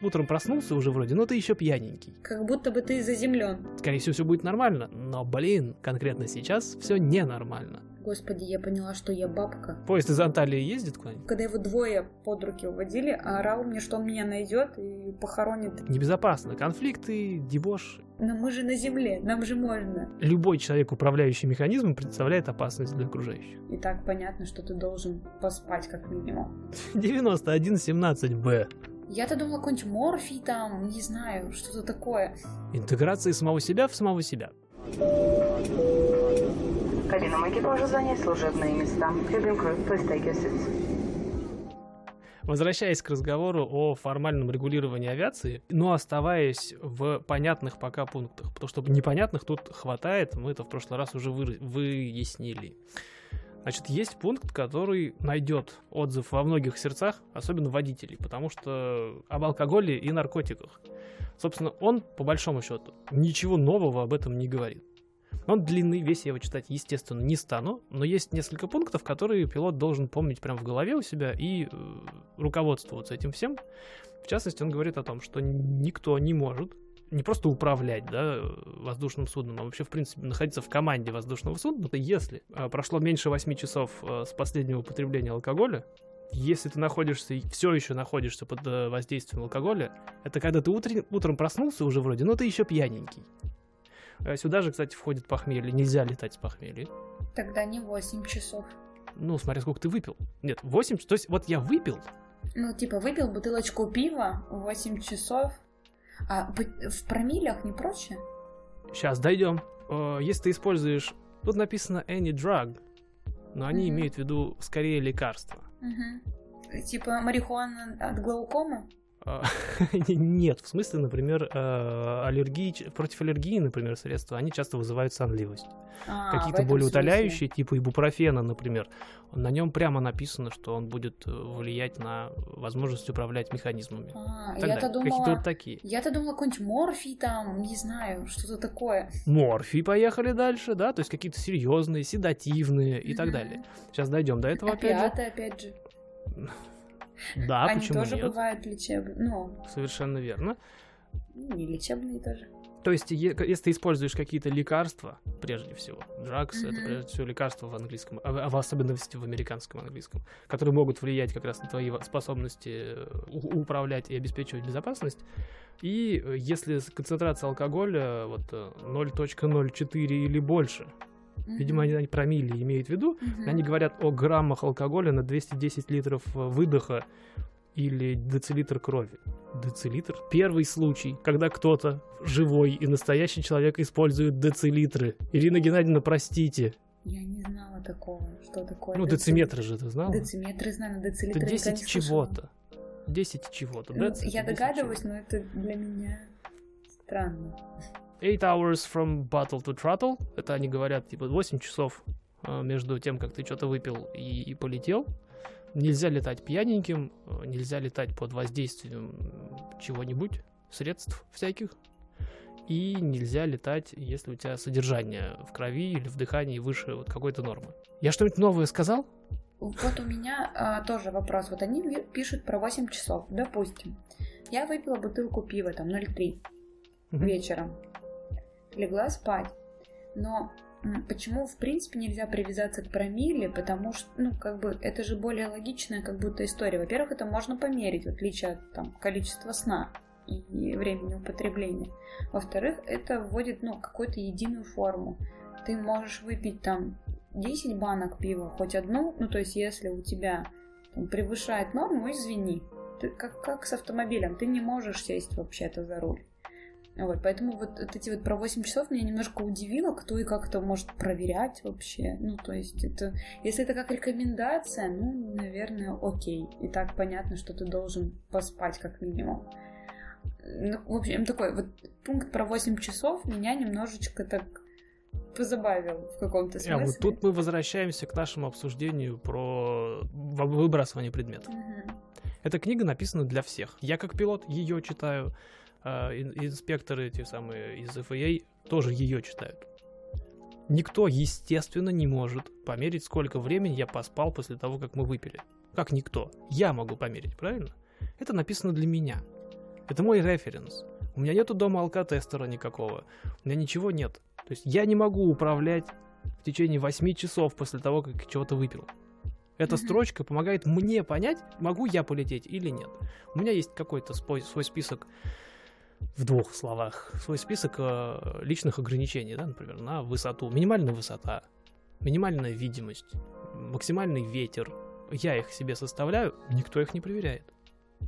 Утром проснулся уже вроде, но ты еще пьяненький. Как будто бы ты заземлен. Скорее всего, все будет нормально, но, блин, конкретно сейчас все ненормально. Господи, я поняла, что я бабка. Поезд из Анталии ездит куда-нибудь? Когда его двое под руки уводили, а орал мне, что он меня найдет и похоронит. Небезопасно. Конфликты, дебош. Но мы же на земле, нам же можно. Любой человек, управляющий механизмом, представляет опасность для окружающих. И так понятно, что ты должен поспать как минимум. 9117Б. Я-то думала, какой-нибудь морфий там, не знаю, что-то такое. Интеграция самого себя в самого себя. Кабинам экипажа занять служебные места. Cabin crew, please take your seats. Возвращаясь к разговору о формальном регулировании авиации, но оставаясь в понятных пока пунктах, потому что непонятных тут хватает, мы это в прошлый раз уже вы, выяснили. Значит, есть пункт, который найдет отзыв во многих сердцах, особенно водителей, потому что об алкоголе и наркотиках. Собственно, он, по большому счету, ничего нового об этом не говорит. Он длинный, весь я его читать, естественно, не стану, но есть несколько пунктов, которые пилот должен помнить прямо в голове у себя и э, руководствоваться этим всем. В частности, он говорит о том, что никто не может не просто управлять да, воздушным судном, а вообще, в принципе, находиться в команде воздушного судна, это если э, прошло меньше 8 часов э, с последнего употребления алкоголя, если ты находишься и все еще находишься под э, воздействием алкоголя, это когда ты утрен, утром проснулся уже вроде, но ты еще пьяненький. Э, Сюда же, кстати, входит похмелье. Нельзя летать с похмелья. Тогда не 8 часов. Ну, смотря сколько ты выпил. Нет, 8, то есть вот я выпил. Ну, типа, выпил бутылочку пива 8 часов. А в промилях не проще? Сейчас дойдем. Э, Если ты используешь... Тут написано any drug, но они Мгм. имеют в виду скорее лекарства. Угу. Типа марихуана от глаукомы? А, Нет, в смысле, например, э, аллергии, против аллергии, например, средства, они часто вызывают сонливость. А, Какие-то более утоляющие, типа ибупрофена, например, на нем прямо написано, что он будет э, влиять на возможность управлять механизмами. А, я-то далее. Какие-то думала... вот такие. Я-то думала, какой-нибудь морфий там, не знаю, что-то такое. Морфий поехали дальше, да, то есть какие-то серьезные, седативные и так далее. Сейчас дойдем до этого опять же. Опять же. Да, Они почему тоже нет? бывают лечебные. Ну, Совершенно верно. не лечебные тоже. То есть, если ты используешь какие-то лекарства, прежде всего, drugs, это Мгм. прежде всего лекарства в английском, а в а в особенности в американском английском, которые могут влиять как раз на твои во- способности э, управлять и обеспечивать безопасность. И э, если концентрация алкоголя вот э, 0.04 или больше, видимо, они, они промили имеют в виду, Мгм. они говорят о граммах алкоголя на 210 литров э, выдоха или децилитр крови. Децилитр? Первый случай, когда кто-то, живой и настоящий человек, использует децилитры. Ирина Геннадьевна, простите. Я не знала такого, что такое. Ну, деци- дециметры же ты знала? Дециметры Это децилитры никогда 10 не слышала. чего-то. 10 чего-то. Ну, это я 10 догадываюсь, чего-то. но это для меня странно. Eight hours from bottle to throttle. Это они говорят, типа, 8 часов э, между тем, как ты что-то выпил и, и полетел. Нельзя летать пьяненьким, э, нельзя летать под воздействием чего-нибудь, средств всяких. И нельзя летать, если у тебя содержание в крови или в дыхании выше вот какой-то нормы. Я что-нибудь новое сказал? Вот у меня а, тоже вопрос. Вот они пишут про 8 часов, допустим. Я выпила бутылку пива, там 0,3 Мгм. вечером. Легла спать. Но почему, в принципе, нельзя привязаться к промилле? Потому что, ну, как бы, это же более логичная как будто история. Во-первых, это можно померить, в отличие от там, количества сна и времени употребления. Во-вторых, это вводит, ну, какую-то единую форму. Ты можешь выпить там 10 банок пива, хоть одну, ну, то есть, если у тебя там, превышает норму, извини. Ты, как, как с автомобилем, ты не можешь сесть вообще-то за руль. Вот, поэтому вот, эти вот про 8 часов меня немножко удивило, кто и как это может проверять вообще. Ну, то есть это, если это как рекомендация, ну, наверное, окей. И так понятно, что ты должен поспать как минимум. Ну, в общем, такой вот пункт про 8 часов меня немножечко так позабавил в каком-то А смысле. вот тут мы возвращаемся к нашему обсуждению про выбрасывание предметов. Мгм. Эта книга написана для всех. Я как пилот ее читаю, а, инспекторы те самые из FAA тоже ее читают. Никто, естественно, не может померить, сколько времени я поспал после того, как мы выпили. Как никто. Я могу померить, правильно? Это написано для меня. Это мой референс. У меня нету дома алкотестера никакого. У меня ничего нет. То есть я не могу управлять в течение 8 часов после того, как чего-то выпил. Эта Мгм. строчка помогает мне понять, могу я полететь или нет. У меня есть какой-то свой список в двух словах, свой список э, личных ограничений, да, например, на высоту. Минимальная высота, минимальная видимость, максимальный ветер. Я их себе составляю, никто их не проверяет.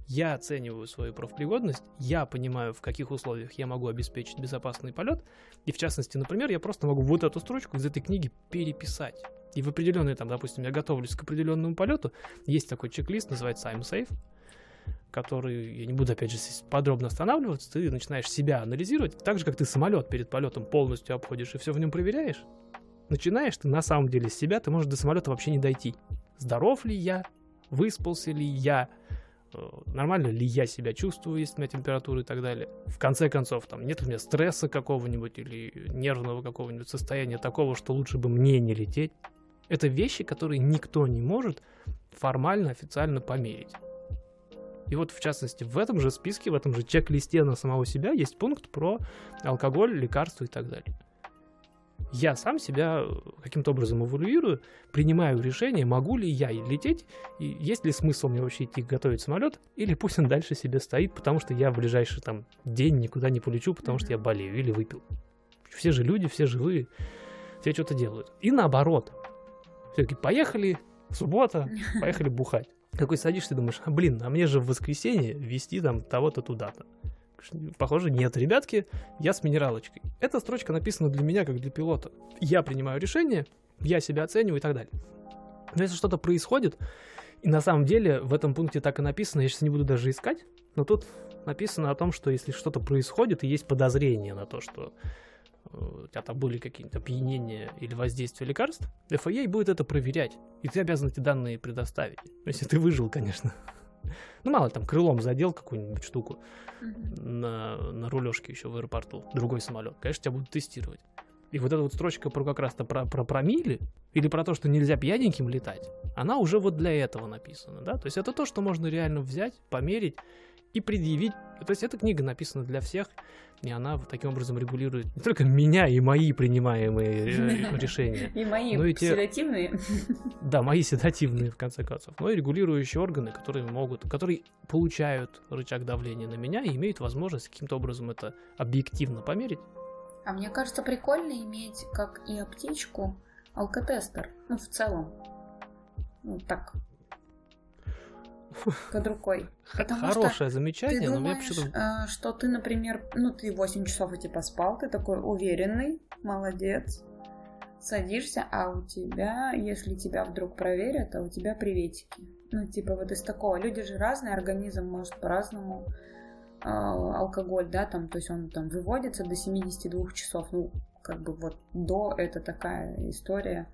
Я оцениваю свою профпригодность, я понимаю, в каких условиях я могу обеспечить безопасный полет, и в частности, например, я просто могу вот эту строчку из этой книги переписать. И в определенный, там, допустим, я готовлюсь к определенному полету, есть такой чек-лист, называется I'm Safe, который, я не буду, опять же, подробно останавливаться, ты начинаешь себя анализировать, так же, как ты самолет перед полетом полностью обходишь и все в нем проверяешь, начинаешь ты на самом деле с себя, ты можешь до самолета вообще не дойти. Здоров ли я? Выспался ли я? Э, Нормально ли я себя чувствую, если у меня температура и так далее. В конце концов, там нет у меня стресса какого-нибудь или нервного какого-нибудь состояния такого, что лучше бы мне не лететь. Это вещи, которые никто не может формально, официально померить. И вот, в частности, в этом же списке, в этом же чек-листе на самого себя есть пункт про алкоголь, лекарства и так далее. Я сам себя каким-то образом эволюирую, принимаю решение, могу ли я лететь, и есть ли смысл мне вообще идти готовить самолет, или пусть он дальше себе стоит, потому что я в ближайший там день никуда не полечу, потому что я болею или выпил. Все же люди, все живые, все что-то делают. И наоборот. Все-таки поехали, суббота, поехали бухать. Такой садишься думаешь, а блин, а мне же в воскресенье вести там того-то туда-то. Похоже, нет, ребятки, я с минералочкой. Эта строчка написана для меня, как для пилота. Я принимаю решение, я себя оцениваю и так далее. Но если что-то происходит, и на самом деле в этом пункте так и написано, я сейчас не буду даже искать, но тут написано о том, что если что-то происходит и есть подозрение на то, что у тебя там были какие-то опьянения или воздействия лекарств, FAA будет это проверять, и ты обязан эти данные предоставить. Если ты выжил, конечно. Ну, мало ли, там крылом задел какую-нибудь штуку на, на рулежке еще в аэропорту, другой самолет. Конечно, тебя будут тестировать. И вот эта вот строчка про как раз-то про, про промили или про то, что нельзя пьяненьким летать, она уже вот для этого написана, да? То есть это то, что можно реально взять, померить и предъявить. То есть эта книга написана для всех, и она вот таким образом регулирует не только меня и мои принимаемые решения, И мои Ну и те- седативные. да, мои седативные, в конце концов, но и регулирующие органы, которые могут, которые получают рычаг давления на меня и имеют возможность каким-то образом это объективно померить. А мне кажется, прикольно иметь, как и аптечку, алкотестер. Ну, в целом. Ну, так. Под рукой. Потому что Хорошее Ты замечание, но мне думаешь, почему-то... что ты, например, ну, ты 8 часов эти поспал, ты такой уверенный, молодец, садишься, а у тебя, если тебя вдруг проверят, а у тебя приветики. Ну, типа вот из такого. Люди же разные, организм может по-разному э, алкоголь, да, там, то есть он там выводится до 72 часов. Ну, как бы вот до это такая история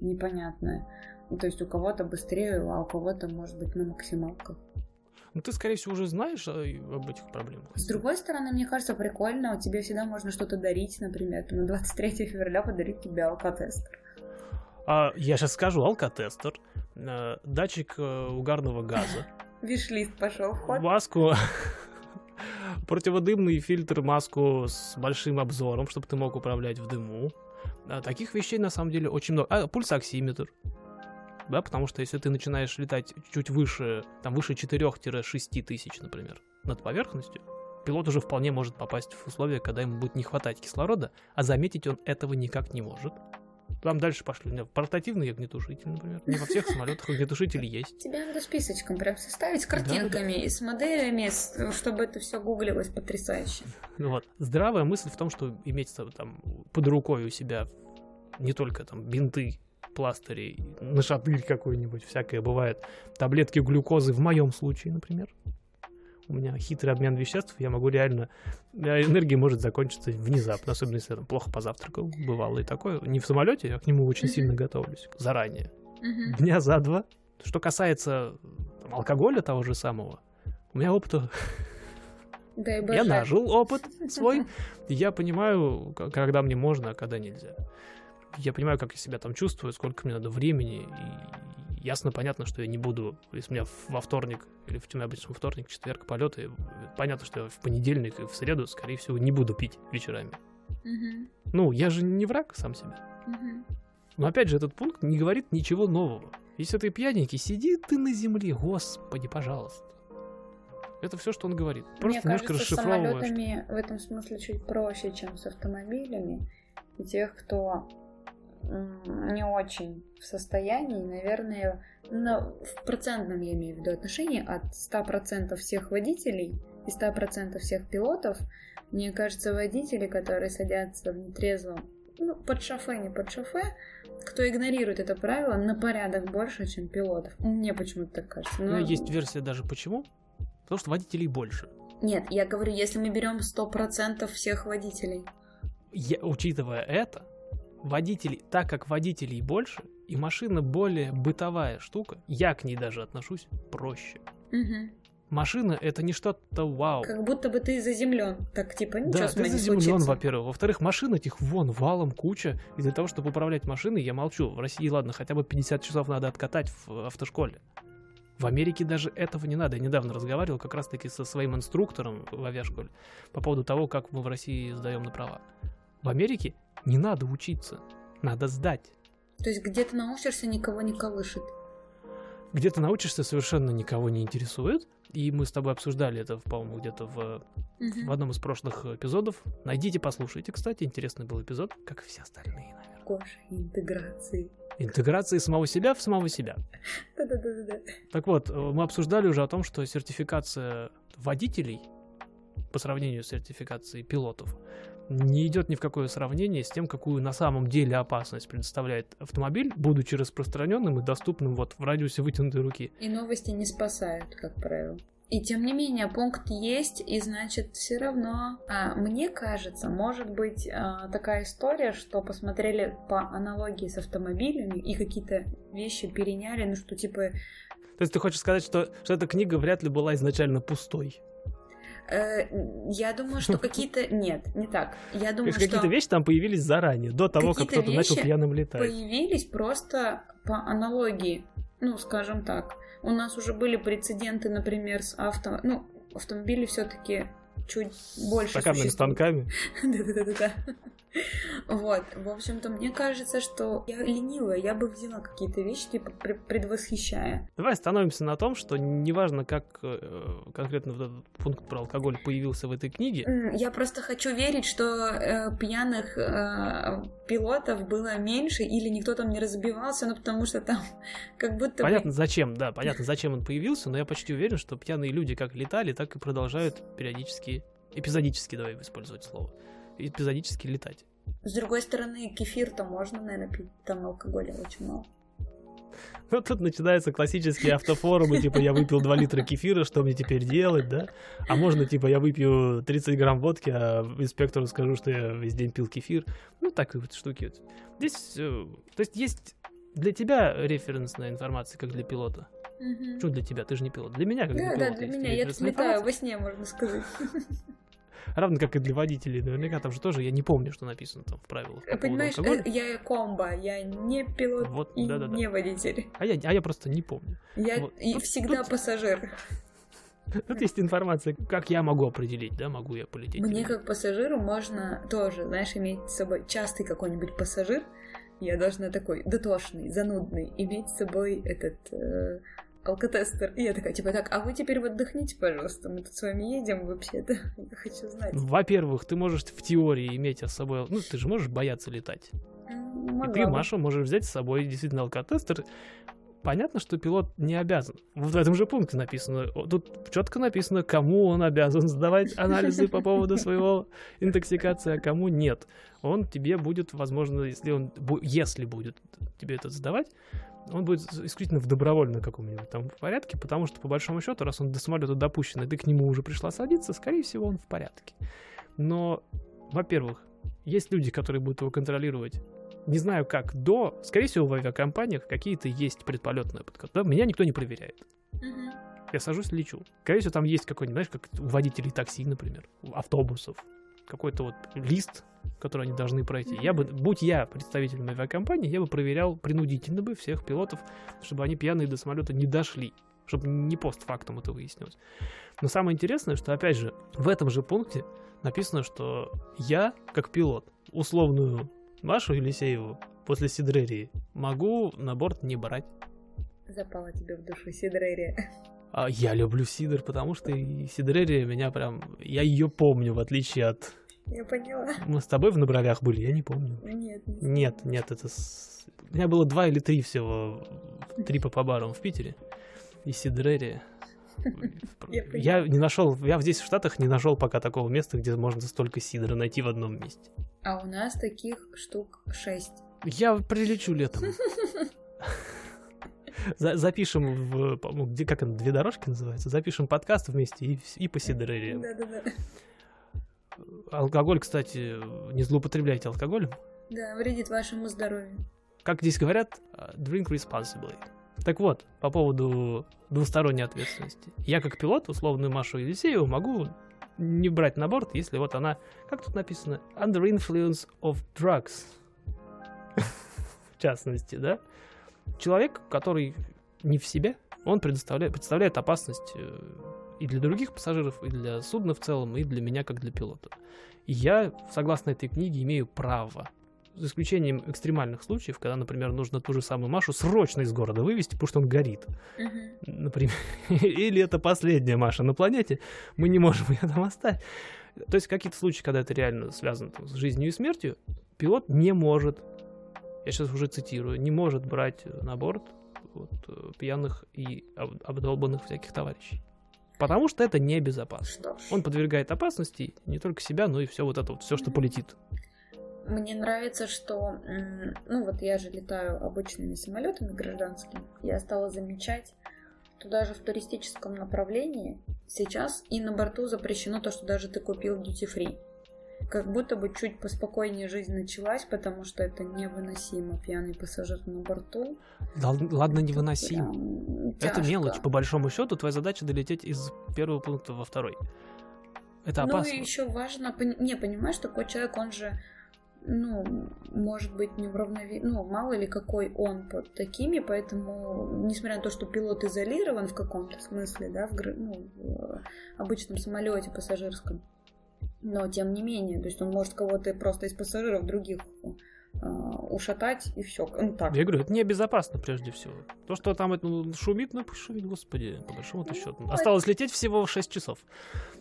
непонятная. То есть у кого-то быстрее, а у кого-то, может быть, на максималках. Ну, ты, скорее всего, уже знаешь э, об этих проблемах. С другой стороны, мне кажется, прикольно, тебе всегда можно что-то дарить, например, на 23 февраля подарить тебе алкотестер. А, я сейчас скажу, алкотестер, э, датчик э, угарного газа, Виш-лист пошел в ход. маску, противодымный фильтр, маску с большим обзором, чтобы ты мог управлять в дыму. А, Таких вещей на самом деле очень много. А, пульсоксиметр. Да, потому что если ты начинаешь летать чуть выше, там выше 4-6 тысяч, например, над поверхностью, пилот уже вполне может попасть в условия, когда ему будет не хватать кислорода, а заметить он этого никак не может. Там дальше пошли. У меня Портативный огнетушитель, например. Не во всех самолетах огнетушители есть. Тебе надо списочком прям составить с картинками и с моделями, с- чтобы это все гуглилось потрясающе. Ну Вот. Здравая мысль в том, что иметь там под рукой у себя не только там бинты, пластыри, нашатырь какой-нибудь, всякое бывает, таблетки глюкозы в моем случае, например. У меня хитрый обмен веществ, я могу реально... меня Энергия может закончиться внезапно, особенно если я там плохо позавтракал, бывало и такое. Не в самолете, я к нему очень сильно готовлюсь, заранее. Дня за два. Что касается там, алкоголя того же самого, у меня опыта Дай я боже. нажил опыт свой, я понимаю, когда мне можно, а когда нельзя. Я понимаю, как я себя там чувствую, сколько мне надо времени, и ясно, понятно, что я не буду, если у меня во вторник, или в обычно во вторник, четверг полеты, понятно, что я в понедельник и в среду, скорее всего, не буду пить вечерами. Мгм. Ну, я же не враг сам себе. Мгм. Но опять же, этот пункт не говорит ничего нового. Если ты пьяненький, сиди ты на земле, господи, пожалуйста. Это все, что он говорит. Просто Мне немножко кажется, с расшифровываешь. самолетами в этом смысле чуть проще, чем с автомобилями. И тех, кто не очень в состоянии, наверное, на- в процентном, я имею в виду, отношении от 100% всех водителей и 100% всех пилотов, мне кажется, водители, которые садятся в нетрезвом, ну, под шофе, не под шофе, кто игнорирует это правило, на порядок больше, чем пилотов. Мне почему-то так кажется. Но- есть версия даже почему. Потому что водителей больше. Нет, я говорю, если мы берем 100% всех водителей. Я- учитывая это, водителей, так как водителей больше, и машина более бытовая штука, я к ней даже отношусь проще. Мгм. Машина это не что-то вау. Как будто бы ты заземлен. Так, типа, ничего Да, с ты заземлен, во-первых. Во-вторых, машин этих вон валом куча. И для того, чтобы управлять машиной, я молчу. В России, ладно, хотя бы 50 часов надо откатать в автошколе. В Америке даже этого не надо. Я недавно разговаривал как раз-таки со своим инструктором в авиашколе по поводу того, как мы в России сдаем на права. В Америке не надо учиться, надо сдать. То есть где ты научишься, никого не колышет. Где ты научишься, совершенно никого не интересует. И мы с тобой обсуждали это, по-моему, где-то в, Мгм. в одном из прошлых эпизодов. Найдите, послушайте, кстати, интересный был эпизод, как и все остальные, наверное. Гоша, интеграции. Интеграции самого себя в самого себя. Да-да-да-да. Так вот, э, мы обсуждали уже о том, что сертификация водителей по сравнению с сертификацией пилотов не идет ни в какое сравнение с тем, какую на самом деле опасность предоставляет автомобиль, будучи распространенным и доступным вот в радиусе вытянутой руки. И новости не спасают, как правило. И тем не менее, пункт есть, и значит, все равно. А, мне кажется, может быть а, такая история, что посмотрели по аналогии с автомобилями и какие-то вещи переняли, ну что типа То есть ты хочешь сказать, что, что эта книга вряд ли была изначально пустой? Э, я думаю, что какие-то... Нет, не так. Я думаю, что какие-то вещи там появились заранее, до того, как кто-то начал пьяным летать. появились просто по аналогии. Ну, скажем так. У нас уже были прецеденты, например, с авто... Ну, автомобили все-таки чуть больше Стаканными станками. Да-да-да-да. Вот, в общем-то, мне кажется, что я ленивая, я бы взяла какие-то вещи, типа, пр- предвосхищая. Давай остановимся на том, что неважно, как э, конкретно вот этот пункт про алкоголь появился в этой книге, Я просто хочу верить, что э, пьяных э, пилотов было меньше, или никто там не разбивался, ну потому что там как будто Понятно, зачем, да, понятно, зачем он появился, но я почти уверен, что пьяные люди как летали, так и продолжают периодически, эпизодически, давай использовать слово, эпизодически летать. С другой стороны, кефир-то можно, наверное, пить, там алкоголя очень мало. Ну, тут начинаются классические автофорумы, типа, я выпил 2 литра кефира, что мне теперь делать, да? А можно, типа, я выпью 30 грамм водки, а инспектору скажу, что я весь день пил кефир. Ну, так вот штуки. Здесь, э, то есть, есть для тебя референсная информация, как для пилота. Мгм. Почему для тебя? Ты же не пилот. Для меня, как для пилота, да, для меня. Я летаю во сне, можно сказать. Равно как и для водителей. Наверняка там же тоже, я не помню, что написано там в правилах. по Понимаешь, э, я комбо, я не пилот Вот, и да-да-да. не водитель. А я, а я просто не помню. Я Вот. и Тут- всегда тут- пассажир. Тут есть информация, как я могу определить, да, могу я полететь. Мне как пассажиру можно тоже, знаешь, иметь с собой частый какой-нибудь пассажир. Я должна такой дотошный, занудный, иметь с собой этот э, алкотестер. И я такая, типа, так, а вы теперь вот отдохните, пожалуйста, мы тут с вами едем вообще-то. Я хочу знать. Во-первых, ты можешь в теории иметь с собой... Ну, ты же можешь бояться летать. М, И могла ты. Маша, можешь взять с собой действительно алкотестер. Понятно, что пилот не обязан. Вот в этом же пункте написано. Тут четко написано, кому он обязан сдавать анализы по поводу своего интоксикации, а кому нет. Он тебе будет, возможно, если он, если будет тебе это сдавать, он будет исключительно в добровольном каком-нибудь там порядке, потому что, по большому счету, раз он до самолета допущен, и ты к нему уже пришла садиться, скорее всего, он в порядке. Но, во-первых, есть люди, которые будут его контролировать не знаю как, до, скорее всего, в авиакомпаниях какие-то есть предполетные. Да, меня никто не проверяет. Мгм. Я сажусь, лечу. Скорее всего, там есть какой-нибудь, знаешь, как у водителей такси, например, автобусов. Какой-то вот лист, который они должны пройти. Я бы, будь я представителем авиакомпании, я бы проверял принудительно бы всех пилотов, чтобы они пьяные до самолета не дошли. чтобы не постфактум это выяснилось. Но самое интересное, что, опять же, в этом же пункте написано, что я, как пилот, условную Машу Елисееву после Сидрерии могу на борт не брать. Запала тебе в душу Сидрерия. А я люблю Сидор, потому что и Сидрерия меня прям... Я ее помню, в отличие от... Я поняла. Мы с тобой в Набровях были, я не помню. Нет, Нет, нет, это... С... У меня было два или три всего трипа по барам в Питере. И Сидрерия. Я Я не нашел, я здесь в Штатах не нашел пока такого места, где можно столько сидра найти в одном месте. А у нас таких штук шесть. Я прилечу летом. За- запишем в, по-моему, где, как это, две дорожки называется, запишем подкаст вместе и, и по Сидорерии. Да-да-да. Алкоголь, кстати, не злоупотребляйте алкоголем. Да, вредит вашему здоровью. Как здесь говорят, э, drink responsibly. Так вот, по поводу двусторонней ответственности. Я как пилот, условную Машу Елисееву, могу не брать на борт, если вот она, как тут написано, under influence of drugs. В частности, да? Человек, который не в себе, он предоставляет, представляет опасность э, и для других пассажиров, и для судна в целом, и для меня как для пилота. И я, согласно этой книге, имею право за исключением экстремальных случаев, когда, например, нужно ту же самую Машу срочно из города вывести, потому что он горит. Мгм. Например, или это последняя Маша на планете, мы не можем ее там оставить. То есть какие-то случаи, когда это реально связано там, с жизнью и смертью, пилот не может, я сейчас уже цитирую, не может брать на борт вот, э, пьяных и об- обдолбанных всяких товарищей. Потому что это небезопасно. Что ж. Он подвергает опасности не только себя, но и все вот это вот, все, что полетит. Мне нравится, что, ну вот я же летаю обычными самолетами гражданскими, я стала замечать, что даже в туристическом направлении сейчас и на борту запрещено то, что даже ты купил duty free. Как будто бы чуть поспокойнее жизнь началась, потому что это невыносимо, пьяный пассажир на борту. Да, ладно, Это невыносимо. Это тяжко. мелочь. По большому счету, твоя задача долететь из первого пункта во второй. Это Ну опасно. и еще важно, не понимаешь, такой человек, он же, ну, может быть неуравновесен, ну, мало ли какой он под такими, поэтому, несмотря на то, что пилот изолирован в каком-то смысле, да, в, ну, в обычном самолете пассажирском, но тем не менее, то есть он может кого-то просто из пассажиров других а, ушатать и все. Ну так. Я говорю, это небезопасно прежде всего. То, что там это ну, шумит, ну шумит, господи, по большому-то Ну, счету. это- Осталось лететь всего 6 часов.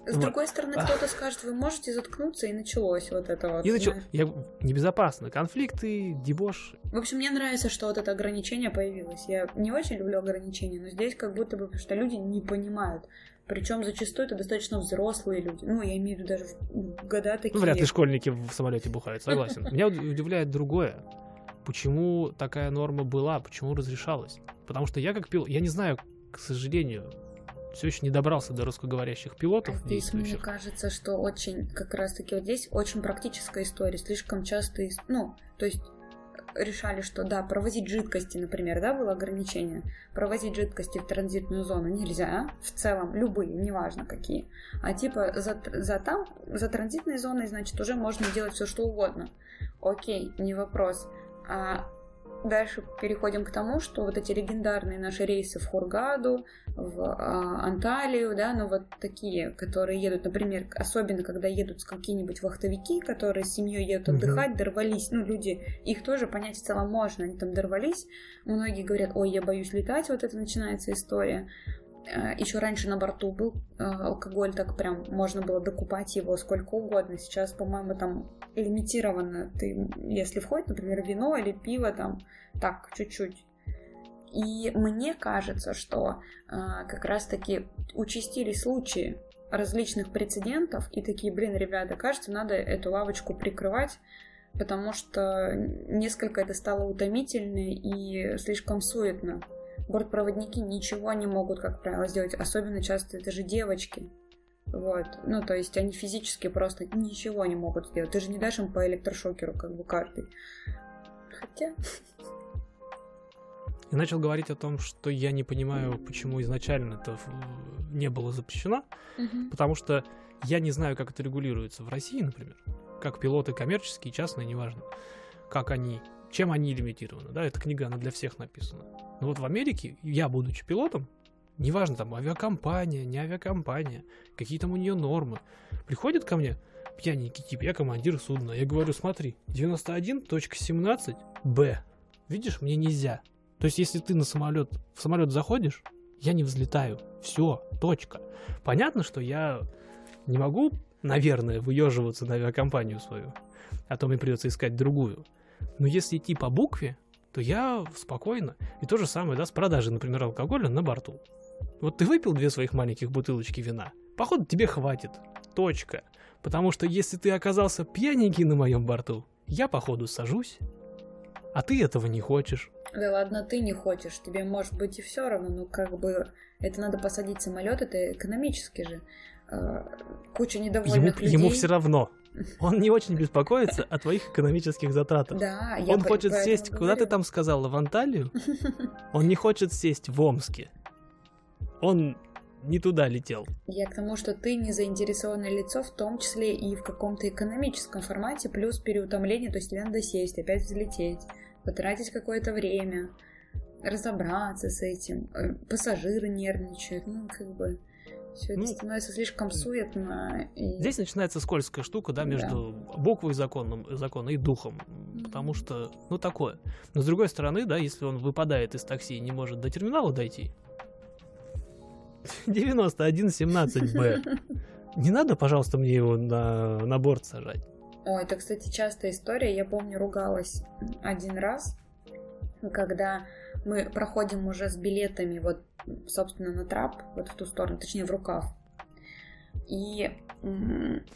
С Вот. другой стороны, кто-то скажет, вы можете заткнуться, и началось вот это вот. И знаешь. Я... Небезопасно. Конфликты, дебош. В общем, мне нравится, что вот это ограничение появилось. Я не очень люблю ограничения, но здесь как будто бы, потому что люди не понимают. Причем зачастую это достаточно взрослые люди. Ну, я имею в виду даже в года такие. Ну, вряд ли школьники в самолете бухают, согласен. Меня уд- удивляет другое. Почему такая норма была, почему разрешалась? Потому что я как пилот, я не знаю, к сожалению, все еще не добрался до русскоговорящих А пилотов Здесь мне кажется, что очень, как раз таки вот здесь очень практическая история. Слишком часто, ну, то есть решали, что да, провозить жидкости, например, да, было ограничение. Провозить жидкости в транзитную зону нельзя, в целом, любые, неважно какие. А типа за, за там, за транзитной зоной, значит, уже можно делать все что угодно. Окей, не вопрос. А дальше переходим к тому, что вот эти легендарные наши рейсы в Хургаду, в а, Анталию, да, ну вот такие, которые едут, например, особенно когда едут какие-нибудь вахтовики, которые с семьей едут отдыхать, дорвались, ну люди, их тоже понять в целом можно, они там дорвались, многие говорят, ой, я боюсь летать, вот это начинается история. Еще раньше на борту был э, алкоголь, так прям можно было докупать его сколько угодно. Сейчас, по-моему, там лимитировано. Ты, если входит, например, вино или пиво, там так, чуть-чуть. И мне кажется, что э, как раз-таки участились случаи различных прецедентов, и такие, блин, ребята, кажется, надо эту лавочку прикрывать, потому что несколько это стало утомительно и слишком суетно. Бортпроводники ничего не могут, как правило, сделать. Особенно часто это же девочки. Вот. Ну, то есть они физически просто ничего не могут сделать. Ты же не дашь им по электрошокеру, как бы каждый. Хотя... Я начал говорить о том, что я не понимаю, почему изначально это не было запрещено, Мгм. потому что я не знаю, как это регулируется в России, например. Как пилоты коммерческие, частные, неважно. Как они, чем они лимитированы. Да, эта книга, она для всех написана. Но вот в Америке, я, будучи пилотом, неважно, там, авиакомпания, не авиакомпания, какие там у нее нормы, приходит ко мне пьяненький тип, я командир судна, я говорю, смотри, 91.17Б, видишь, мне нельзя. То есть, если ты на самолет, в самолет заходишь, я не взлетаю. Все, точка. Понятно, что я не могу, наверное, выеживаться на авиакомпанию свою, а то мне придется искать другую. Но если идти по букве, то я спокойно. И то же самое, да, с продажей, например, алкоголя на борту. Вот ты выпил две своих маленьких бутылочки вина, походу тебе хватит. Точка. Потому что если ты оказался пьяненький на моем борту, я походу сажусь. А ты этого не хочешь. Да ладно, ты не хочешь, тебе может быть и все равно, ну как бы это надо посадить самолет, это экономически же. Э, куча недовольных ему, людей. Ему все равно. Он не очень беспокоится о твоих экономических затратах. Да, я Он по- хочет сесть, куда ты говорю. там сказала, в Анталию? Он не хочет сесть в Омске. Он не туда летел. Я к тому, что ты не заинтересованное лицо, в том числе и в каком-то экономическом формате, плюс переутомление, то есть тебе надо сесть, опять взлететь, потратить какое-то время, разобраться с этим. Э, Пассажиры нервничают, ну, как бы... Все это Ну, становится слишком суетно. И... Здесь начинается скользкая штука, да, между буквой законом, закона и духом. Потому что, ну, такое. Но с другой стороны, да, если он выпадает из такси и не может до терминала дойти, 9117Б. Не надо, пожалуйста, мне его на, на борт сажать. Ой, это, кстати, частая история. Я помню, ругалась один раз, когда мы проходим уже с билетами, вот, собственно, на трап, вот в ту сторону, точнее, в рукав. И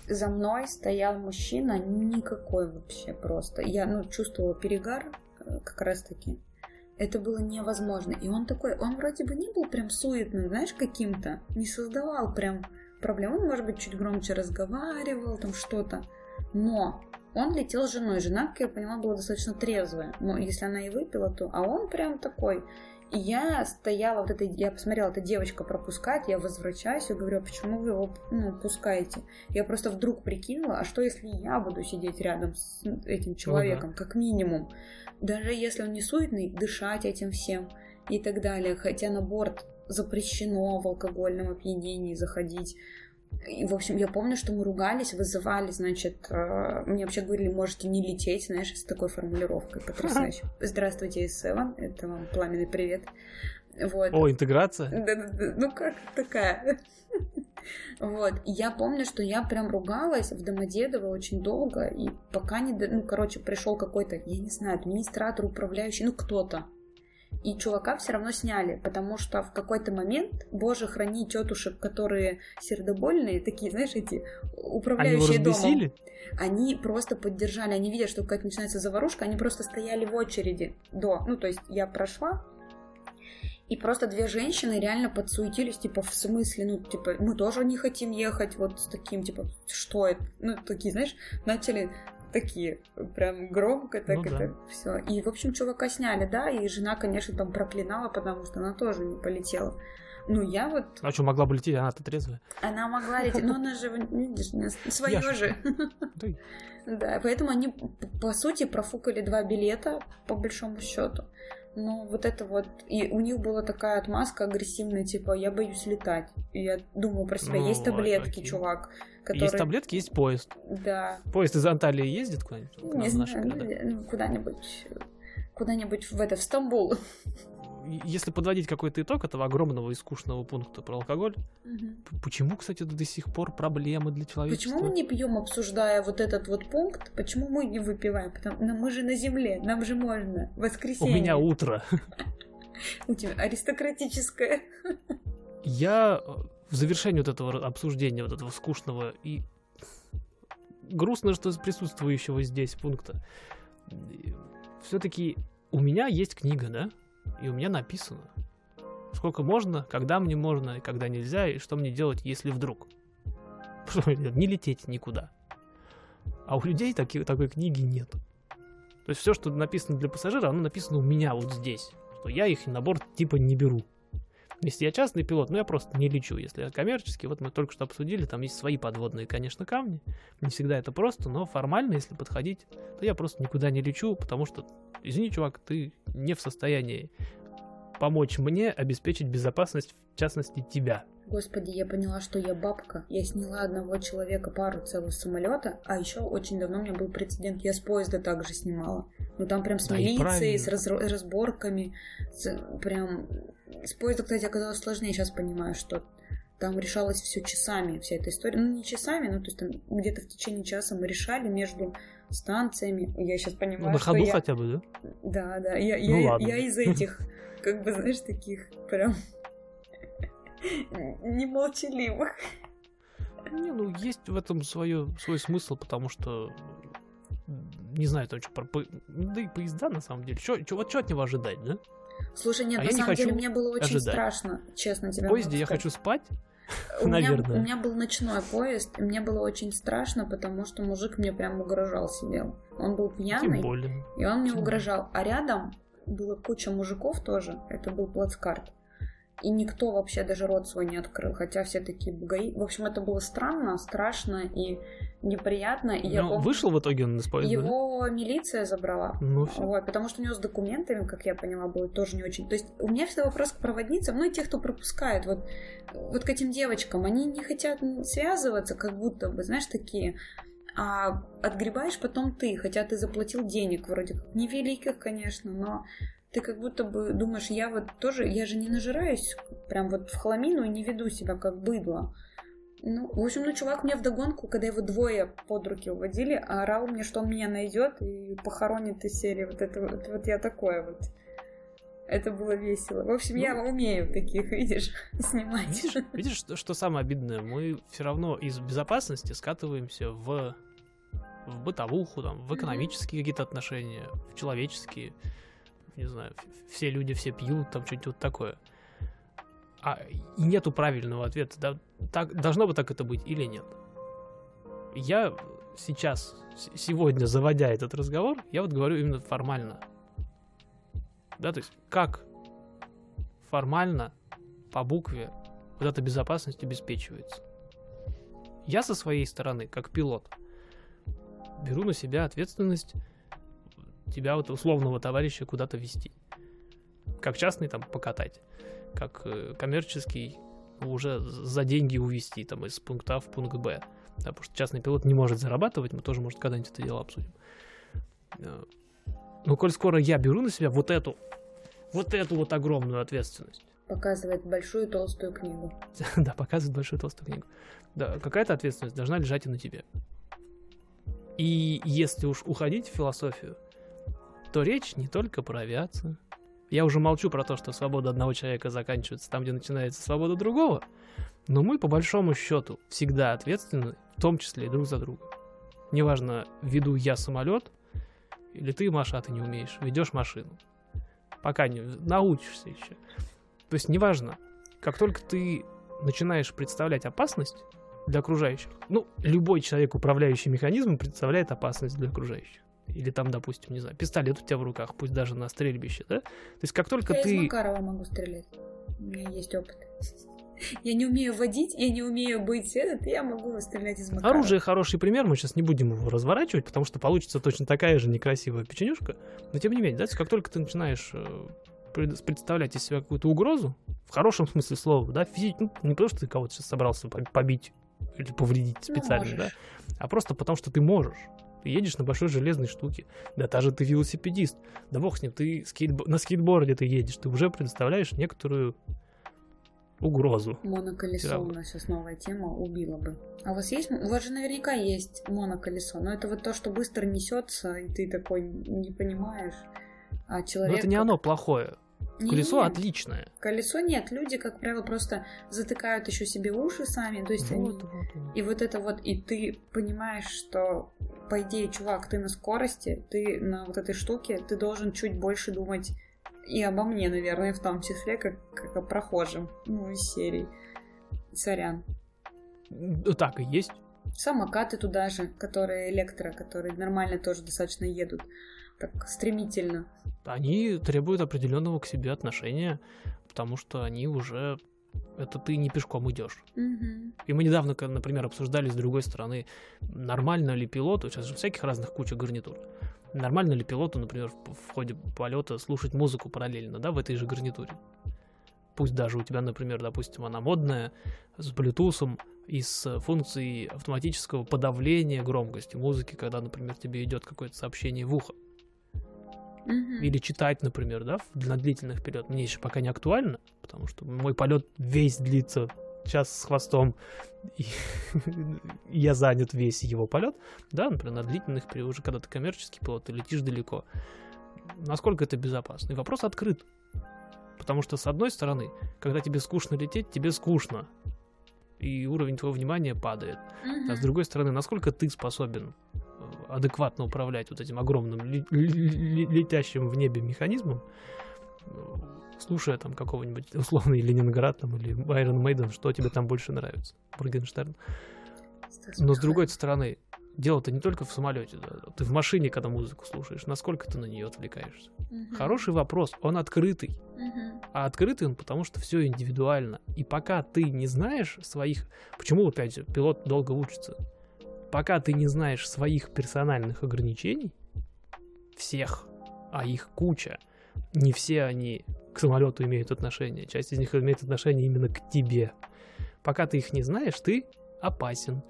за мной стоял мужчина, никакой вообще просто. Я, ну, чувствовала перегар э, как раз-таки. Это было невозможно. И он такой, он вроде бы не был прям суетным, знаешь, каким-то. Не создавал прям проблем. Он, может быть, чуть громче разговаривал, там что-то. Но он летел с женой. Жена, как я поняла, была достаточно трезвая. Но если она и выпила, то... А он прям такой. И я стояла, вот этой, я посмотрела, эта девочка пропускает, я возвращаюсь и говорю, а почему вы его ну, пускаете? Я просто вдруг прикинула, а что если я буду сидеть рядом с этим человеком, как минимум? Даже если он не суетный, дышать этим всем и так далее. Хотя на борт запрещено в алкогольном опьянении заходить. И, в общем, я помню, что мы ругались, вызывали, значит, э, мне вообще говорили, можете не лететь, знаешь, с такой формулировкой потрясающей. Здравствуйте, С7, это вам пламенный привет. Вот. О, интеграция? Да-да-да, ну как такая? Вот, и я помню, что я прям ругалась в Домодедово очень долго, и пока не, ну, короче, пришел какой-то, я не знаю, администратор, управляющий, ну, кто-то. И чувака все равно сняли, потому что в какой-то момент, боже, храни тетушек, которые сердобольные, такие, знаешь, эти Они управляющие домом. разбесили? Они просто поддержали, они видят, что какая-то начинается заварушка, они просто стояли в очереди до, ну, то есть я прошла, и просто две женщины реально подсуетились, типа, в смысле, ну, типа, мы тоже не хотим ехать вот с таким, типа, что это? Ну, такие, знаешь, начали такие, прям громко так Ну да. это все. И, в общем, чувака сняли, да, и жена, конечно, там проклинала, потому что она тоже не полетела. Ну, я вот, А что, могла бы лететь, она-то трезвая? она могла лететь, но она же, видишь, свое Я же. Да Да, поэтому они, по сути, профукали два билета, по большому счету. Но вот это вот... И у них была такая отмазка агрессивная, типа, я боюсь летать. И я думаю про себя, Ну, есть таблетки, окей. чувак, которые... Есть таблетки, есть поезд. Да, Поезд из Анталии ездит куда-нибудь? Не знаю, ну, куда-нибудь... Куда-нибудь в это, в Стамбул. Если подводить какой-то итог этого огромного и скучного пункта про алкоголь, п- почему, кстати, это до сих пор проблемы для человечества? Почему мы не пьем, обсуждая вот этот вот пункт? Почему мы не выпиваем? Потому ну, мы же на земле, нам же можно. У Воскресенье. меня утро. У тебя аристократическое. Я э, в завершении вот этого обсуждения, вот этого скучного и грустно, что присутствующего здесь пункта, все-таки у меня есть книга, да? И у меня написано, сколько можно, когда мне можно, и когда нельзя, и что мне делать, если вдруг. Не лететь никуда. А у людей таки- такой книги нет. То есть все, что написано для пассажира, оно написано у меня вот здесь. Что я их на борт типа не беру. Если я частный пилот, ну я просто не лечу. Если я коммерческий, вот мы только что обсудили, там есть свои подводные, конечно, камни. Не всегда это просто, но формально, если подходить, то я просто никуда не лечу, потому что, извини, чувак, ты не в состоянии помочь мне обеспечить безопасность, в частности, тебя. Господи, я поняла, что я бабка. Я сняла одного человека пару целого самолета, а еще очень давно у меня был прецедент. Я с поезда также снимала. Ну там прям с Да милицией, с раз- разборками. с- прям с поезда, кстати, оказалось сложнее. Сейчас понимаю, что там решалось все часами, вся эта история. Ну, не часами, ну, то есть там где-то в течение часа мы решали между станциями. Я сейчас Ну, понимаю, на что ходу я... хотя бы, да? Да, да, я, Ну я, ладно. я из этих, как бы, знаешь, таких прям немолчаливых. Не, ну есть в этом свое, свой смысл, потому что не знаю, там что про по- да и поезда на самом деле. Чё, чё- вот что от него ожидать, да? Слушай, нет, А на я не самом деле мне было очень ожидать. страшно, честно тебе В поезде я хочу спать. У меня, наверное. у меня был ночной поезд, и мне было очень страшно, потому что мужик мне прям угрожал сидел. Он был пьяный, и он мне угрожал. А рядом было куча мужиков тоже, это был плацкарт. И никто вообще даже рот свой не открыл, хотя все такие бугаи. В общем, это было странно, страшно и неприятно. И я Ну, помню, вышел в итоге он из поезда, да? его милиция забрала. Ну, все. Вот, потому что у него с документами, как я поняла, было тоже не очень. То есть у меня всегда вопрос к проводницам, ну и тех, кто пропускает. Вот, вот к этим девочкам, они не хотят связываться, как будто бы, знаешь, такие. А отгребаешь потом ты, хотя ты заплатил денег вроде как. Невеликих, конечно, но ты как будто бы думаешь, я вот тоже, я же не нажираюсь прям вот в хламину и не веду себя как быдло. Ну, в общем, ну, чувак мне вдогонку, когда его двое под руки уводили, орал мне, что он меня найдет и похоронит из серии. Вот это вот, вот я такое вот. Это было весело. В общем, я умею таких, видишь, снимать. Видишь, видишь, что, что самое обидное? Мы все равно из безопасности скатываемся в, в бытовуху, там, в экономические какие-то отношения, в человеческие. Не знаю, все люди все пьют, там что-нибудь вот такое. А и нету правильного ответа. Да, так, должно бы так это быть или нет? Я сейчас, сегодня, заводя этот разговор, я вот говорю именно формально. Да, то есть как формально по букве вот эта безопасность обеспечивается. Я со своей стороны, как пилот, беру на себя ответственность тебя, вот условного товарища, куда-то вести. Как частный там покатать, как э, коммерческий уже за деньги увезти там из пункта А в пункт Б. Да, потому что частный пилот не может зарабатывать, мы тоже, может, когда-нибудь это дело обсудим. Э, Но коль скоро я беру на себя вот эту, вот эту вот огромную ответственность, Показывает большую толстую книгу. да, показывает большую толстую книгу. Да, какая-то ответственность должна лежать и на тебе. И если уж уходить в философию, то речь не только про авиацию. Я уже молчу про то, что свобода одного человека заканчивается там, где начинается свобода другого. Но мы, по большому счету, всегда ответственны, в том числе и друг за друга. Неважно, веду я самолет, или ты, Маша, а ты не умеешь, ведешь машину. Пока не научишься еще. То есть неважно, как только ты начинаешь представлять опасность для окружающих, ну, любой человек, управляющий механизмом, представляет опасность для окружающих. Или там, допустим, не знаю, пистолет у тебя в руках, пусть даже на стрельбище, да? То есть как только Я из ты... Макарова могу стрелять. У меня есть опыт. Я не умею водить, я не умею быть этот, я могу стрелять из Макарова. Оружие хороший пример, мы сейчас не будем его разворачивать, потому что получится точно такая же некрасивая печенюшка. Но тем не менее, да, как только ты начинаешь э, пред- представлять из себя какую-то угрозу, в хорошем смысле слова, да, физически, ну, не потому что ты кого-то сейчас собрался по- побить или повредить Ну, специально, да, можешь. а просто потому что ты можешь. Ты едешь на большой железной штуке. Да даже ты велосипедист. Да бог с ним, ты скейтбо- на скейтборде ты едешь. Ты уже представляешь некоторую угрозу. Моноколесо у нас сейчас новая тема, убила бы. А у вас есть, у вас же наверняка есть моноколесо, но это вот то, что быстро несется, и ты такой не понимаешь. А Но человек... это не оно плохое. Колесо отличное. Колесо нет, люди, как правило, просто затыкают еще себе уши сами, то есть они... Вот, вот, вот. И вот это вот, и ты понимаешь, что, по идее, чувак, ты на скорости, ты на вот этой штуке, ты должен чуть больше думать и обо мне, наверное, в том числе, как, как о прохожем, ну, из серии. Сорян. Так и есть. Самокаты туда же, которые электро, которые нормально тоже достаточно едут. Так стремительно. Они требуют определенного к себе отношения, потому что они уже это ты не пешком идешь. Мгм. И мы недавно, например, обсуждали с другой стороны, нормально ли пилоту, сейчас же всяких разных куча гарнитур, Нормально ли пилоту, например, в, в ходе полета слушать музыку параллельно, да, в этой же гарнитуре? Пусть даже у тебя, например, допустим, она модная, с Bluetooth и с функцией автоматического подавления громкости музыки, когда, например, тебе идет какое-то сообщение в ухо. Мгм. Или читать, например, да, на длительных период. Мне еще пока не актуально, потому что мой полет весь длится час с хвостом, и я занят весь его полет. Да, например, на длительных периодах, уже когда ты коммерческий пилот, ты летишь далеко. Насколько это безопасно? И вопрос открыт. Потому что, с одной стороны, когда тебе скучно лететь, тебе скучно. И уровень твоего внимания падает. А с другой стороны, насколько ты способен адекватно управлять вот этим огромным ле- ле- летящим в небе механизмом, слушая там какого-нибудь условный Ленинград там, или Iron Maiden, что тебе там больше нравится, Моргенштерн. Но с другой стороны, дело-то не только в самолете, да. ты в машине, когда музыку слушаешь, насколько ты на нее отвлекаешься. Мгм. Хороший вопрос, он открытый. Мгм. А открытый он, потому что все индивидуально. И пока ты не знаешь своих... Почему, опять же, пилот долго учится? Пока ты не знаешь своих персональных ограничений, всех, а их куча, не все они к самолету имеют отношение. Часть из них имеет отношение именно к тебе. Пока ты их не знаешь, ты опасен.